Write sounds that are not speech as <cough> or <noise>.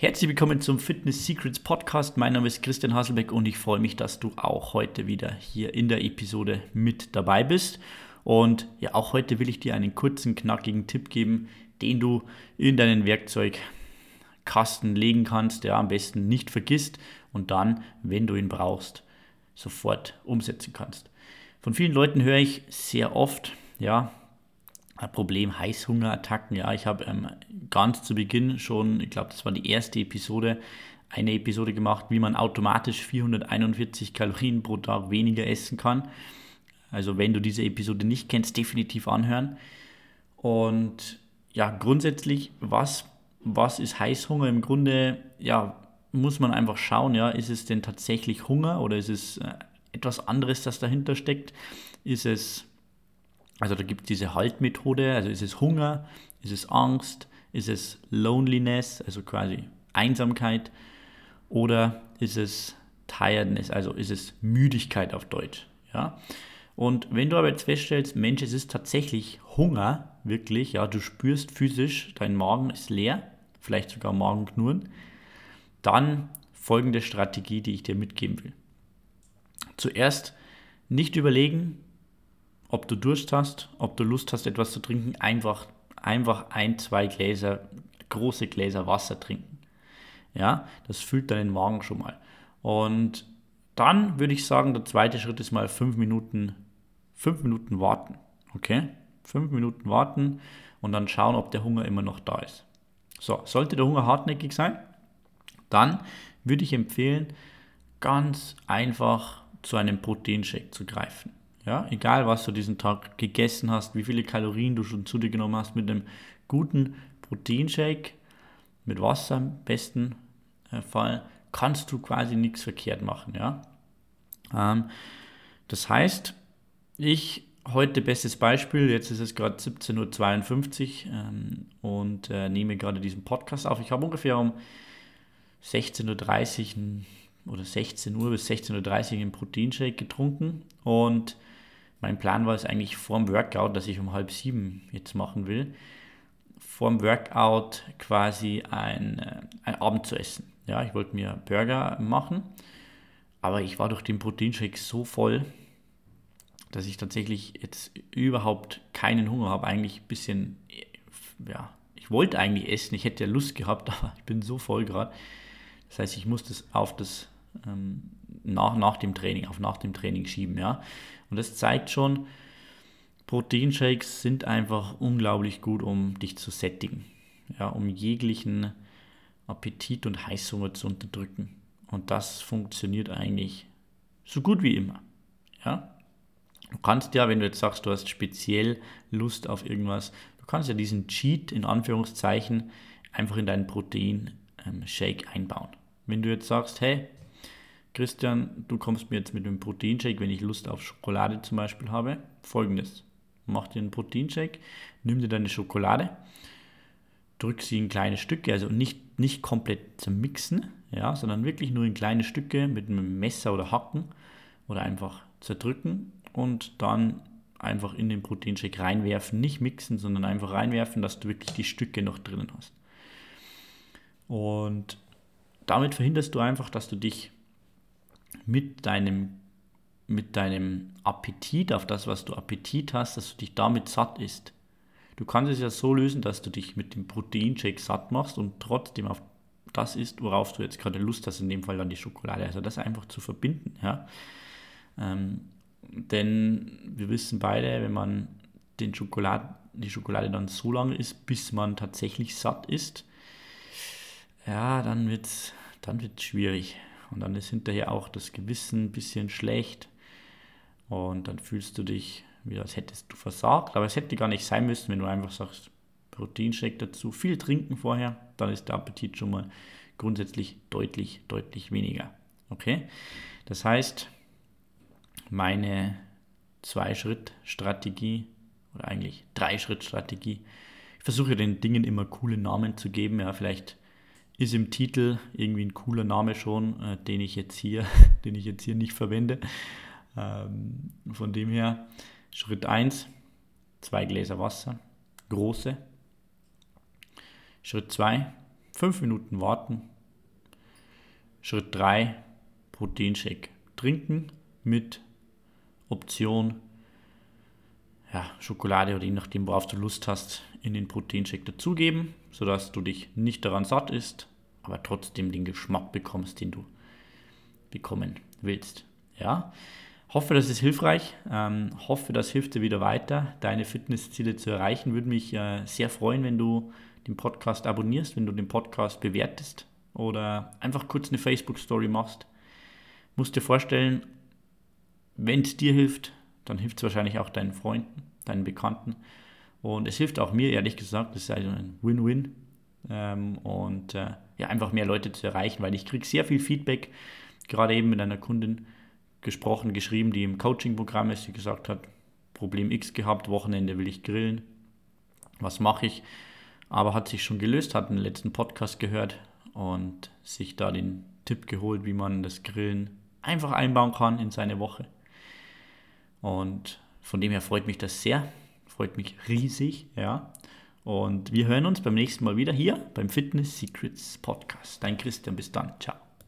Herzlich willkommen zum Fitness Secrets Podcast. Mein Name ist Christian Hasselbeck und ich freue mich, dass du auch heute wieder hier in der Episode mit dabei bist. Und ja, auch heute will ich dir einen kurzen, knackigen Tipp geben, den du in deinen Werkzeugkasten legen kannst, der am besten nicht vergisst und dann, wenn du ihn brauchst, sofort umsetzen kannst. Von vielen Leuten höre ich sehr oft, ja, Problem Heißhungerattacken. Ja, ich habe ähm, ganz zu Beginn schon, ich glaube, das war die erste Episode, eine Episode gemacht, wie man automatisch 441 Kalorien pro Tag weniger essen kann. Also wenn du diese Episode nicht kennst, definitiv anhören. Und ja, grundsätzlich, was, was ist Heißhunger? Im Grunde, ja, muss man einfach schauen, ja, ist es denn tatsächlich Hunger oder ist es äh, etwas anderes, das dahinter steckt? Ist es also da gibt es diese Haltmethode, also ist es Hunger, ist es Angst, ist es Loneliness, also quasi Einsamkeit, oder ist es Tiredness, also ist es Müdigkeit auf Deutsch. Ja? Und wenn du aber jetzt feststellst, Mensch, es ist tatsächlich Hunger, wirklich, ja, du spürst physisch, dein Magen ist leer, vielleicht sogar Magenknurren, dann folgende Strategie, die ich dir mitgeben will. Zuerst nicht überlegen, ob du Durst hast, ob du Lust hast, etwas zu trinken, einfach, einfach ein, zwei Gläser, große Gläser Wasser trinken. Ja, das füllt deinen Magen schon mal. Und dann würde ich sagen, der zweite Schritt ist mal fünf Minuten, fünf Minuten warten. Okay? Fünf Minuten warten und dann schauen, ob der Hunger immer noch da ist. So, sollte der Hunger hartnäckig sein, dann würde ich empfehlen, ganz einfach zu einem Proteinshake zu greifen. Ja, egal was du diesen Tag gegessen hast, wie viele Kalorien du schon zu dir genommen hast, mit einem guten Proteinshake, mit Wasser im besten äh, Fall, kannst du quasi nichts verkehrt machen. Ja? Ähm, das heißt, ich heute bestes Beispiel, jetzt ist es gerade 17.52 Uhr ähm, und äh, nehme gerade diesen Podcast auf. Ich habe ungefähr um 16.30 Uhr oder 16 Uhr bis 16.30 Uhr einen Proteinshake getrunken und mein Plan war es eigentlich vor dem Workout, das ich um halb sieben jetzt machen will, vor dem Workout quasi ein, äh, ein Abend zu essen. Ja, ich wollte mir Burger machen, aber ich war durch den Proteinshake so voll, dass ich tatsächlich jetzt überhaupt keinen Hunger habe. Eigentlich ein bisschen, ja, ich wollte eigentlich essen, ich hätte ja Lust gehabt, <laughs> aber ich bin so voll gerade. Das heißt, ich muss das auf das ähm, nach, nach dem Training, auf nach dem Training schieben, ja. Und das zeigt schon, Proteinshakes sind einfach unglaublich gut, um dich zu sättigen, ja, um jeglichen Appetit und Heißhunger zu unterdrücken. Und das funktioniert eigentlich so gut wie immer. Ja? Du kannst ja, wenn du jetzt sagst, du hast speziell Lust auf irgendwas, du kannst ja diesen Cheat in Anführungszeichen einfach in deinen Protein-Shake ähm, einbauen. Wenn du jetzt sagst, hey, Christian, du kommst mir jetzt mit einem Proteinshake, wenn ich Lust auf Schokolade zum Beispiel habe. Folgendes: Mach dir einen Proteinshake, nimm dir deine Schokolade, drück sie in kleine Stücke, also nicht, nicht komplett zum Mixen, ja, sondern wirklich nur in kleine Stücke mit einem Messer oder Hacken oder einfach zerdrücken und dann einfach in den Proteinshake reinwerfen, nicht mixen, sondern einfach reinwerfen, dass du wirklich die Stücke noch drinnen hast. Und damit verhinderst du einfach, dass du dich mit deinem, mit deinem Appetit, auf das, was du Appetit hast, dass du dich damit satt isst. Du kannst es ja so lösen, dass du dich mit dem Proteinshake satt machst und trotzdem auf das isst, worauf du jetzt gerade Lust hast, in dem Fall dann die Schokolade. Also das einfach zu verbinden. Ja? Ähm, denn wir wissen beide, wenn man den Schokolade, die Schokolade dann so lange isst, bis man tatsächlich satt ist, ja, dann wird es dann wird's schwierig. Und dann ist hinterher auch das Gewissen ein bisschen schlecht. Und dann fühlst du dich, wie als hättest du versagt. Aber es hätte gar nicht sein müssen, wenn du einfach sagst, Proteinshake dazu, viel trinken vorher, dann ist der Appetit schon mal grundsätzlich deutlich, deutlich weniger. Okay? Das heißt, meine Zwei-Schritt-Strategie oder eigentlich Drei-Schritt-Strategie, ich versuche den Dingen immer coole Namen zu geben. Ja, vielleicht ist im Titel irgendwie ein cooler Name schon, äh, den ich jetzt hier, <laughs> den ich jetzt hier nicht verwende. Ähm, von dem her, Schritt 1, zwei Gläser Wasser, große. Schritt 2, fünf Minuten warten. Schritt 3, Proteinshake trinken mit Option ja, Schokolade oder je nachdem, worauf du Lust hast, in den Proteinshake dazugeben, sodass du dich nicht daran satt isst, aber trotzdem den Geschmack bekommst, den du bekommen willst. Ja, hoffe, das ist hilfreich. Ähm, hoffe, das hilft dir wieder weiter, deine Fitnessziele zu erreichen. Würde mich äh, sehr freuen, wenn du den Podcast abonnierst, wenn du den Podcast bewertest oder einfach kurz eine Facebook-Story machst. Musst dir vorstellen, wenn es dir hilft, dann hilft es wahrscheinlich auch deinen Freunden, deinen Bekannten. Und es hilft auch mir, ehrlich gesagt, das ist also ein Win-Win. Ähm, und äh, ja, einfach mehr Leute zu erreichen, weil ich kriege sehr viel Feedback, gerade eben mit einer Kundin gesprochen, geschrieben, die im Coaching-Programm ist, die gesagt hat, Problem X gehabt, Wochenende will ich grillen, was mache ich? Aber hat sich schon gelöst, hat den letzten Podcast gehört und sich da den Tipp geholt, wie man das Grillen einfach einbauen kann in seine Woche. Und von dem her freut mich das sehr, freut mich riesig, ja. Und wir hören uns beim nächsten Mal wieder hier beim Fitness Secrets Podcast. Dein Christian, bis dann, ciao.